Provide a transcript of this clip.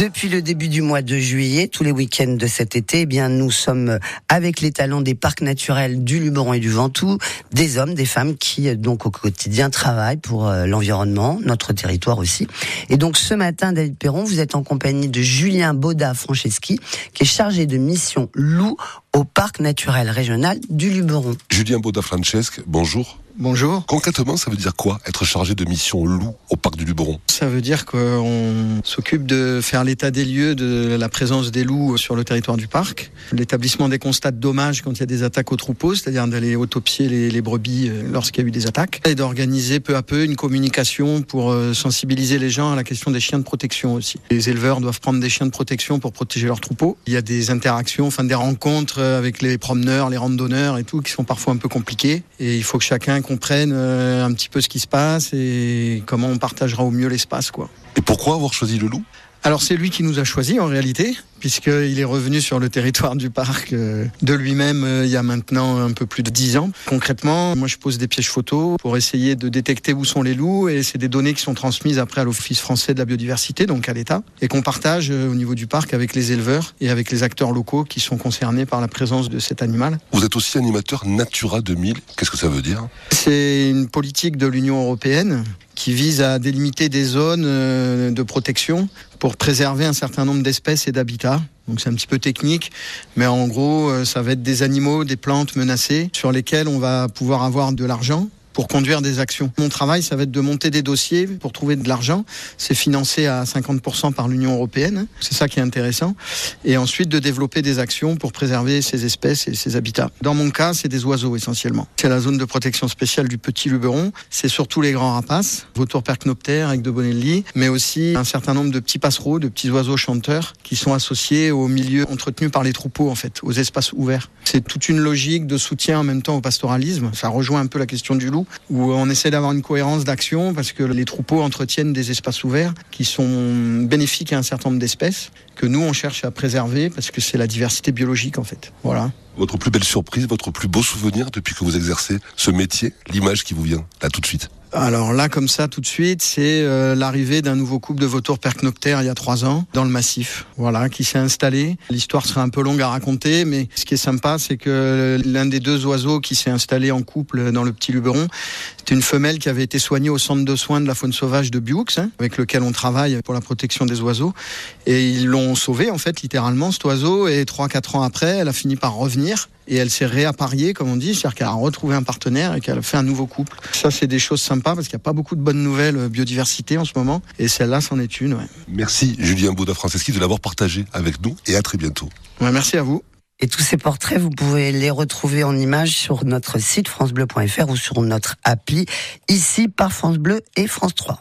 Depuis le début du mois de juillet, tous les week-ends de cet été, eh bien, nous sommes avec les talents des parcs naturels du Luberon et du Ventoux, des hommes, des femmes qui, donc, au quotidien, travaillent pour euh, l'environnement, notre territoire aussi. Et donc, ce matin, David Perron, vous êtes en compagnie de Julien Bauda-Franceschi, qui est chargé de mission loup au parc naturel régional du Luberon. Julien Bauda-Franceschi, bonjour. Bonjour. Concrètement, ça veut dire quoi être chargé de mission loup au parc du Luberon? Ça veut dire qu'on s'occupe de faire l'état des lieux de la présence des loups sur le territoire du parc, l'établissement des constats de dommages quand il y a des attaques aux troupeaux, c'est-à-dire d'aller autopsier les, les brebis euh, lorsqu'il y a eu des attaques, et d'organiser peu à peu une communication pour euh, sensibiliser les gens à la question des chiens de protection aussi. Les éleveurs doivent prendre des chiens de protection pour protéger leurs troupeaux. Il y a des interactions, enfin des rencontres avec les promeneurs, les randonneurs et tout, qui sont parfois un peu compliquées, et il faut que chacun comprenne euh, un petit peu ce qui se passe et comment on partagera au mieux l'espace. quoi. Et pourquoi avoir choisi le loup? Alors c'est lui qui nous a choisi en réalité, puisqu'il est revenu sur le territoire du parc euh, de lui-même euh, il y a maintenant un peu plus de dix ans. Concrètement, moi je pose des pièges photos pour essayer de détecter où sont les loups, et c'est des données qui sont transmises après à l'Office français de la biodiversité, donc à l'État, et qu'on partage euh, au niveau du parc avec les éleveurs et avec les acteurs locaux qui sont concernés par la présence de cet animal. Vous êtes aussi animateur Natura 2000, qu'est-ce que ça veut dire? C'est une politique de l'Union européenne qui vise à délimiter des zones de protection pour préserver un certain nombre d'espèces et d'habitats. Donc c'est un petit peu technique, mais en gros, ça va être des animaux, des plantes menacées sur lesquelles on va pouvoir avoir de l'argent pour conduire des actions. Mon travail, ça va être de monter des dossiers pour trouver de l'argent. C'est financé à 50% par l'Union européenne. C'est ça qui est intéressant. Et ensuite, de développer des actions pour préserver ces espèces et ces habitats. Dans mon cas, c'est des oiseaux essentiellement. C'est la zone de protection spéciale du petit luberon. C'est surtout les grands rapaces, vautours percnoptères avec de Bonelli, mais aussi un certain nombre de petits passereaux, de petits oiseaux chanteurs qui sont associés au milieu entretenu par les troupeaux, en fait, aux espaces ouverts. C'est toute une logique de soutien en même temps au pastoralisme. Ça rejoint un peu la question du loup où on essaie d'avoir une cohérence d'action parce que les troupeaux entretiennent des espaces ouverts qui sont bénéfiques à un certain nombre d'espèces que nous on cherche à préserver parce que c'est la diversité biologique en fait. Voilà. Votre plus belle surprise, votre plus beau souvenir depuis que vous exercez ce métier, l'image qui vous vient là tout de suite alors là, comme ça, tout de suite, c'est euh, l'arrivée d'un nouveau couple de vautours percnoptères il y a trois ans dans le massif, voilà, qui s'est installé. L'histoire sera un peu longue à raconter, mais ce qui est sympa, c'est que l'un des deux oiseaux qui s'est installé en couple dans le petit Luberon, c'est une femelle qui avait été soignée au centre de soins de la faune sauvage de Bioux, hein, avec lequel on travaille pour la protection des oiseaux. Et ils l'ont sauvé, en fait, littéralement, cet oiseau. Et trois, quatre ans après, elle a fini par revenir et elle s'est réappariée, comme on dit, c'est-à-dire qu'elle a retrouvé un partenaire et qu'elle a fait un nouveau couple. Ça, c'est des choses sympas parce qu'il n'y a pas beaucoup de bonnes nouvelles euh, biodiversité en ce moment, et celle-là, c'en est une. Ouais. Merci Julien Bauda-Franceschi de l'avoir partagé avec nous, et à très bientôt. Ouais, merci à vous. Et tous ces portraits, vous pouvez les retrouver en images sur notre site francebleu.fr ou sur notre appli ici par France Bleu et France 3.